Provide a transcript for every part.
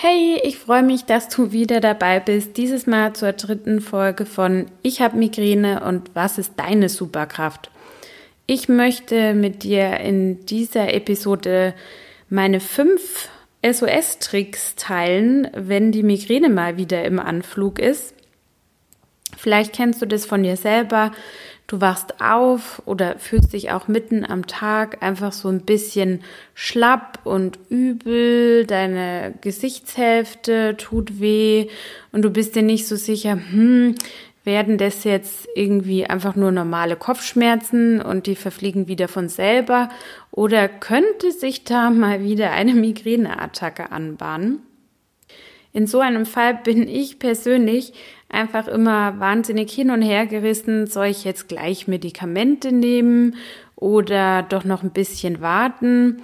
Hey, ich freue mich, dass du wieder dabei bist. Dieses Mal zur dritten Folge von Ich habe Migräne und was ist deine Superkraft? Ich möchte mit dir in dieser Episode meine fünf SOS-Tricks teilen, wenn die Migräne mal wieder im Anflug ist. Vielleicht kennst du das von dir selber. Du wachst auf oder fühlst dich auch mitten am Tag einfach so ein bisschen schlapp und übel. Deine Gesichtshälfte tut weh und du bist dir nicht so sicher, hm, werden das jetzt irgendwie einfach nur normale Kopfschmerzen und die verfliegen wieder von selber oder könnte sich da mal wieder eine Migräneattacke anbahnen? In so einem Fall bin ich persönlich einfach immer wahnsinnig hin und her gerissen, soll ich jetzt gleich Medikamente nehmen oder doch noch ein bisschen warten.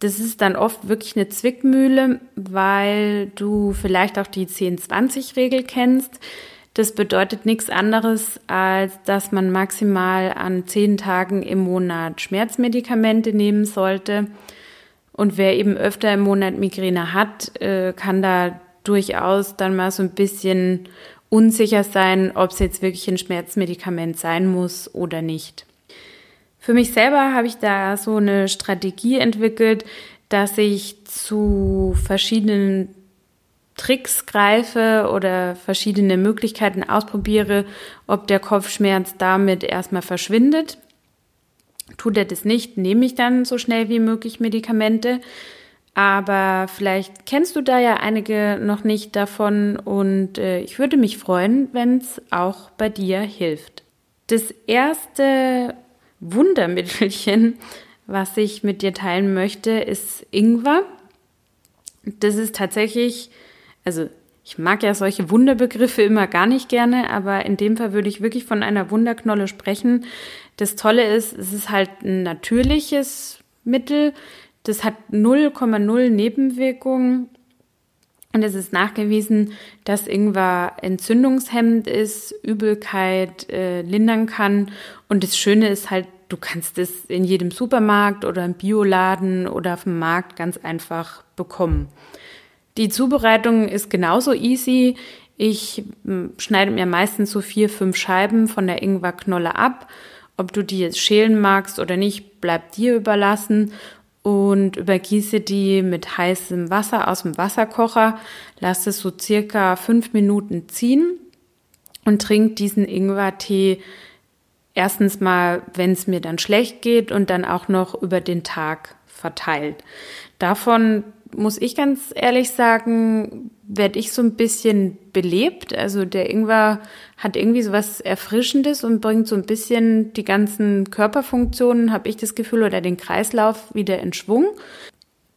Das ist dann oft wirklich eine Zwickmühle, weil du vielleicht auch die 10-20-Regel kennst. Das bedeutet nichts anderes, als dass man maximal an zehn Tagen im Monat Schmerzmedikamente nehmen sollte. Und wer eben öfter im Monat Migräne hat, äh, kann da durchaus dann mal so ein bisschen unsicher sein, ob es jetzt wirklich ein Schmerzmedikament sein muss oder nicht. Für mich selber habe ich da so eine Strategie entwickelt, dass ich zu verschiedenen Tricks greife oder verschiedene Möglichkeiten ausprobiere, ob der Kopfschmerz damit erstmal verschwindet. Tut er das nicht, nehme ich dann so schnell wie möglich Medikamente. Aber vielleicht kennst du da ja einige noch nicht davon und äh, ich würde mich freuen, wenn es auch bei dir hilft. Das erste Wundermittelchen, was ich mit dir teilen möchte, ist Ingwer. Das ist tatsächlich, also ich mag ja solche Wunderbegriffe immer gar nicht gerne, aber in dem Fall würde ich wirklich von einer Wunderknolle sprechen. Das Tolle ist, es ist halt ein natürliches Mittel, das hat 0,0 Nebenwirkungen. Und es ist nachgewiesen, dass Ingwer entzündungshemmend ist, Übelkeit äh, lindern kann. Und das Schöne ist halt, du kannst es in jedem Supermarkt oder im Bioladen oder auf dem Markt ganz einfach bekommen. Die Zubereitung ist genauso easy. Ich hm, schneide mir meistens so vier, fünf Scheiben von der Ingwerknolle ab. Ob du die jetzt schälen magst oder nicht, bleibt dir überlassen und übergieße die mit heißem Wasser aus dem Wasserkocher, lasse es so circa fünf Minuten ziehen und trinke diesen Ingwertee erstens mal, wenn es mir dann schlecht geht und dann auch noch über den Tag verteilt. Davon muss ich ganz ehrlich sagen, werde ich so ein bisschen belebt. Also der Ingwer hat irgendwie so was Erfrischendes und bringt so ein bisschen die ganzen Körperfunktionen, habe ich das Gefühl, oder den Kreislauf wieder in Schwung.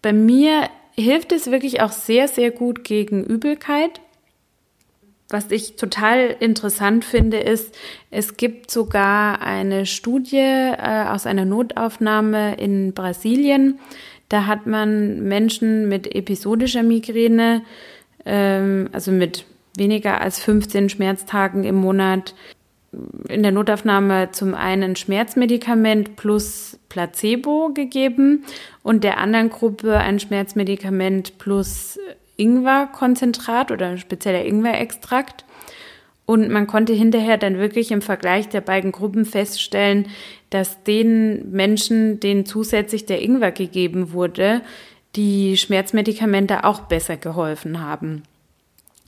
Bei mir hilft es wirklich auch sehr, sehr gut gegen Übelkeit. Was ich total interessant finde, ist, es gibt sogar eine Studie äh, aus einer Notaufnahme in Brasilien, da hat man Menschen mit episodischer Migräne, ähm, also mit weniger als 15 Schmerztagen im Monat, in der Notaufnahme zum einen Schmerzmedikament plus Placebo gegeben und der anderen Gruppe ein Schmerzmedikament plus Ingwerkonzentrat oder spezieller Ingwerextrakt. Und man konnte hinterher dann wirklich im Vergleich der beiden Gruppen feststellen, dass den Menschen, denen zusätzlich der Ingwer gegeben wurde, die Schmerzmedikamente auch besser geholfen haben.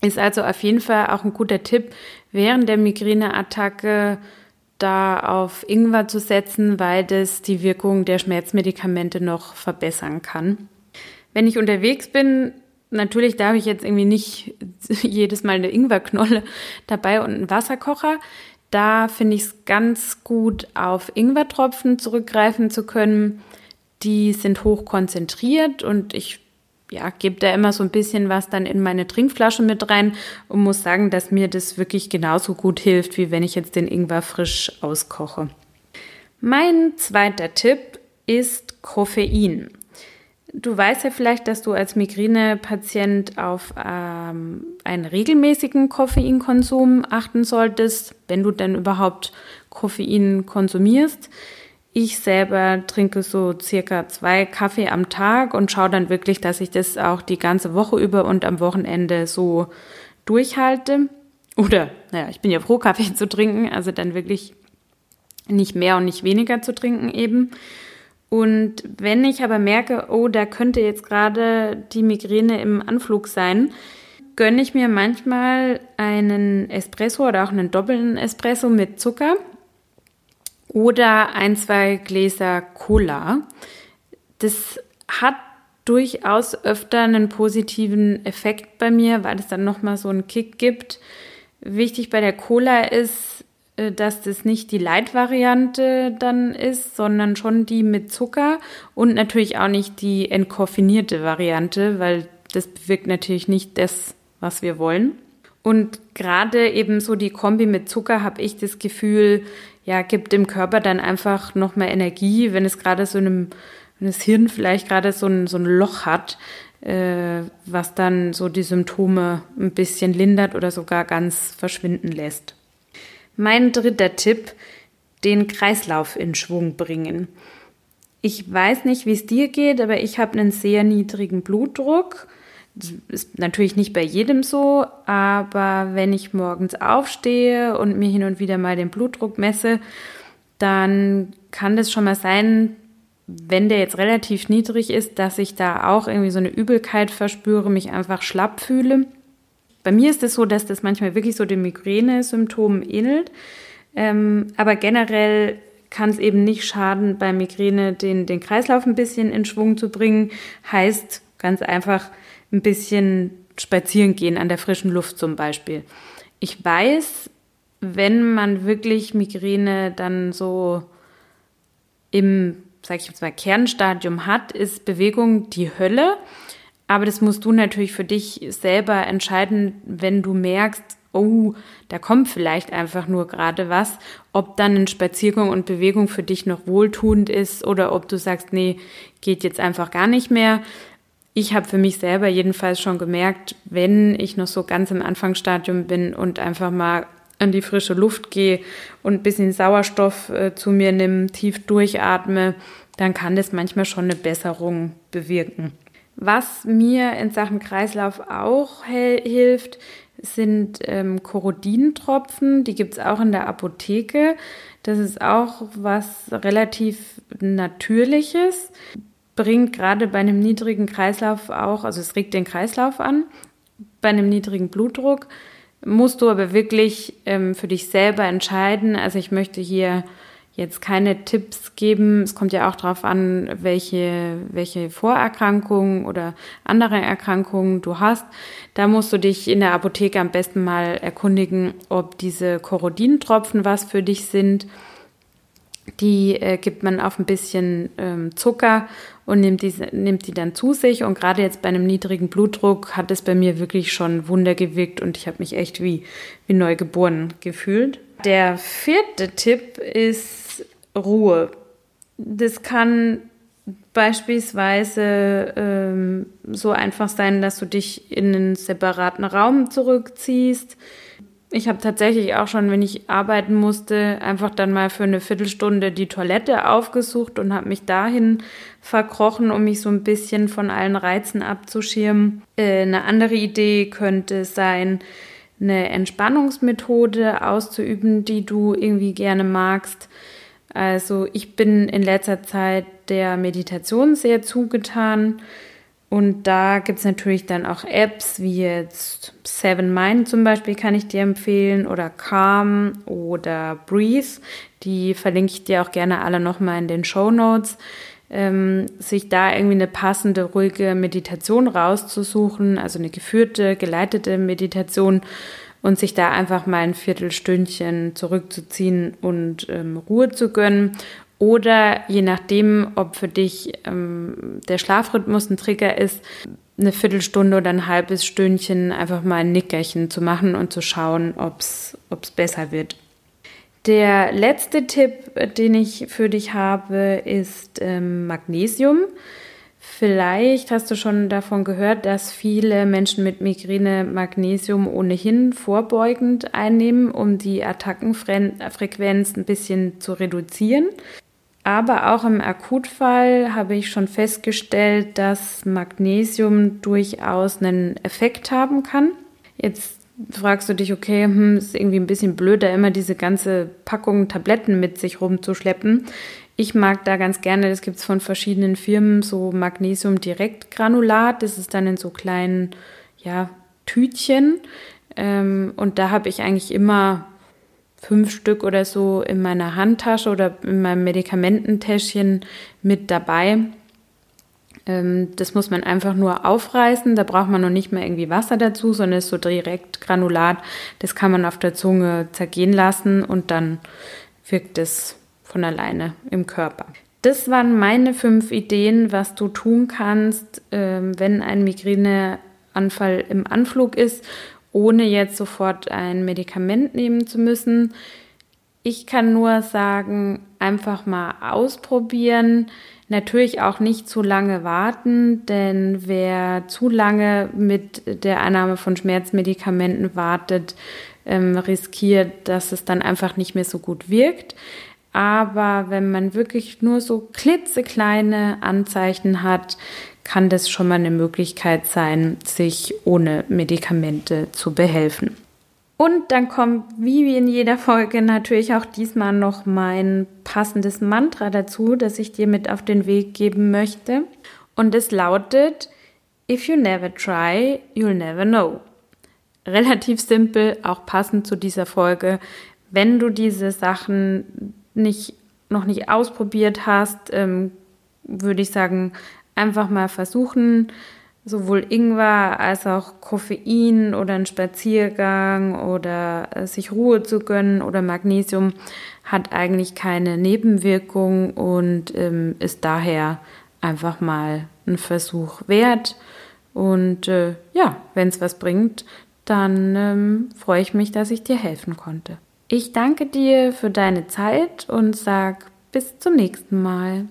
Ist also auf jeden Fall auch ein guter Tipp, während der Migräneattacke da auf Ingwer zu setzen, weil das die Wirkung der Schmerzmedikamente noch verbessern kann. Wenn ich unterwegs bin, Natürlich darf ich jetzt irgendwie nicht jedes Mal eine Ingwerknolle dabei und einen Wasserkocher. Da finde ich es ganz gut, auf Ingwertropfen zurückgreifen zu können. Die sind hoch konzentriert und ich ja, gebe da immer so ein bisschen was dann in meine Trinkflasche mit rein und muss sagen, dass mir das wirklich genauso gut hilft, wie wenn ich jetzt den Ingwer frisch auskoche. Mein zweiter Tipp ist Koffein. Du weißt ja vielleicht, dass du als Migränepatient auf ähm, einen regelmäßigen Koffeinkonsum achten solltest, wenn du denn überhaupt Koffein konsumierst. Ich selber trinke so circa zwei Kaffee am Tag und schaue dann wirklich, dass ich das auch die ganze Woche über und am Wochenende so durchhalte. Oder, naja, ich bin ja froh, Kaffee zu trinken, also dann wirklich nicht mehr und nicht weniger zu trinken eben. Und wenn ich aber merke, oh, da könnte jetzt gerade die Migräne im Anflug sein, gönne ich mir manchmal einen Espresso oder auch einen doppelten Espresso mit Zucker oder ein, zwei Gläser Cola. Das hat durchaus öfter einen positiven Effekt bei mir, weil es dann nochmal so einen Kick gibt. Wichtig bei der Cola ist, dass das nicht die Light-Variante dann ist, sondern schon die mit Zucker und natürlich auch nicht die entkoffinierte Variante, weil das bewirkt natürlich nicht das, was wir wollen. Und gerade eben so die Kombi mit Zucker habe ich das Gefühl, ja, gibt dem Körper dann einfach noch mehr Energie, wenn es gerade so einem, wenn das Hirn vielleicht gerade so ein, so ein Loch hat, äh, was dann so die Symptome ein bisschen lindert oder sogar ganz verschwinden lässt. Mein dritter Tipp, den Kreislauf in Schwung bringen. Ich weiß nicht, wie es dir geht, aber ich habe einen sehr niedrigen Blutdruck. Das ist natürlich nicht bei jedem so, aber wenn ich morgens aufstehe und mir hin und wieder mal den Blutdruck messe, dann kann das schon mal sein, wenn der jetzt relativ niedrig ist, dass ich da auch irgendwie so eine Übelkeit verspüre, mich einfach schlapp fühle. Bei mir ist es so, dass das manchmal wirklich so den Migräne-Symptomen ähnelt. Ähm, aber generell kann es eben nicht schaden, bei Migräne den, den Kreislauf ein bisschen in Schwung zu bringen. Heißt ganz einfach, ein bisschen spazieren gehen an der frischen Luft zum Beispiel. Ich weiß, wenn man wirklich Migräne dann so im, sag ich jetzt mal, Kernstadium hat, ist Bewegung die Hölle. Aber das musst du natürlich für dich selber entscheiden, wenn du merkst, oh, da kommt vielleicht einfach nur gerade was, ob dann ein Spaziergang und Bewegung für dich noch wohltuend ist oder ob du sagst, nee, geht jetzt einfach gar nicht mehr ich habe für mich selber jedenfalls schon gemerkt, wenn ich noch so ganz im Anfangsstadium bin und einfach mal an die frische Luft gehe und ein bisschen Sauerstoff äh, zu mir nehme, tief durchatme, dann kann das manchmal schon eine Besserung bewirken. Was mir in Sachen Kreislauf auch hilft, sind ähm, Korodintropfen. Die gibt es auch in der Apotheke. Das ist auch was relativ Natürliches bringt gerade bei einem niedrigen Kreislauf auch, also es regt den Kreislauf an, bei einem niedrigen Blutdruck musst du aber wirklich ähm, für dich selber entscheiden. Also ich möchte hier jetzt keine Tipps geben. Es kommt ja auch darauf an, welche, welche Vorerkrankungen oder andere Erkrankungen du hast. Da musst du dich in der Apotheke am besten mal erkundigen, ob diese Korodintropfen was für dich sind. Die äh, gibt man auf ein bisschen ähm, Zucker und nimmt die, nimmt die dann zu sich. Und gerade jetzt bei einem niedrigen Blutdruck hat es bei mir wirklich schon Wunder gewirkt und ich habe mich echt wie, wie neu geboren gefühlt. Der vierte Tipp ist Ruhe. Das kann beispielsweise ähm, so einfach sein, dass du dich in einen separaten Raum zurückziehst ich habe tatsächlich auch schon, wenn ich arbeiten musste, einfach dann mal für eine Viertelstunde die Toilette aufgesucht und habe mich dahin verkrochen, um mich so ein bisschen von allen Reizen abzuschirmen. Äh, eine andere Idee könnte sein, eine Entspannungsmethode auszuüben, die du irgendwie gerne magst. Also ich bin in letzter Zeit der Meditation sehr zugetan. Und da gibt es natürlich dann auch Apps wie jetzt Seven Mind zum Beispiel kann ich dir empfehlen oder Calm oder Breathe. Die verlinke ich dir auch gerne alle nochmal in den Show Notes. Ähm, sich da irgendwie eine passende, ruhige Meditation rauszusuchen, also eine geführte, geleitete Meditation und sich da einfach mal ein Viertelstündchen zurückzuziehen und ähm, Ruhe zu gönnen oder je nachdem, ob für dich ähm, der Schlafrhythmus ein Trigger ist, eine Viertelstunde oder ein halbes Stündchen einfach mal ein Nickerchen zu machen und zu schauen, ob es besser wird. Der letzte Tipp, den ich für dich habe, ist ähm, Magnesium. Vielleicht hast du schon davon gehört, dass viele Menschen mit Migräne Magnesium ohnehin vorbeugend einnehmen, um die Attackenfrequenz ein bisschen zu reduzieren. Aber auch im Akutfall habe ich schon festgestellt, dass Magnesium durchaus einen Effekt haben kann. Jetzt fragst du dich, okay, hm, ist irgendwie ein bisschen blöder, immer diese ganze Packung Tabletten mit sich rumzuschleppen. Ich mag da ganz gerne, das gibt es von verschiedenen Firmen, so Magnesium-Direktgranulat. Das ist dann in so kleinen, ja, Tütchen. Ähm, und da habe ich eigentlich immer fünf Stück oder so in meiner Handtasche oder in meinem Medikamententäschchen mit dabei. Ähm, das muss man einfach nur aufreißen. Da braucht man noch nicht mehr irgendwie Wasser dazu, sondern ist so direkt Granulat. Das kann man auf der Zunge zergehen lassen und dann wirkt es von alleine im Körper. Das waren meine fünf Ideen, was du tun kannst, ähm, wenn ein Migräneanfall im Anflug ist ohne jetzt sofort ein Medikament nehmen zu müssen. Ich kann nur sagen, einfach mal ausprobieren. Natürlich auch nicht zu lange warten, denn wer zu lange mit der Einnahme von Schmerzmedikamenten wartet, ähm, riskiert, dass es dann einfach nicht mehr so gut wirkt. Aber wenn man wirklich nur so klitzekleine Anzeichen hat, kann das schon mal eine Möglichkeit sein, sich ohne Medikamente zu behelfen. Und dann kommt, wie in jeder Folge, natürlich auch diesmal noch mein passendes Mantra dazu, das ich dir mit auf den Weg geben möchte. Und es lautet, If you never try, you'll never know. Relativ simpel, auch passend zu dieser Folge. Wenn du diese Sachen nicht, noch nicht ausprobiert hast, ähm, würde ich sagen, einfach mal versuchen, sowohl Ingwer als auch Koffein oder einen Spaziergang oder äh, sich Ruhe zu gönnen oder Magnesium hat eigentlich keine Nebenwirkung und ähm, ist daher einfach mal ein Versuch wert. Und äh, ja, wenn es was bringt, dann ähm, freue ich mich, dass ich dir helfen konnte. Ich danke dir für deine Zeit und sag bis zum nächsten Mal.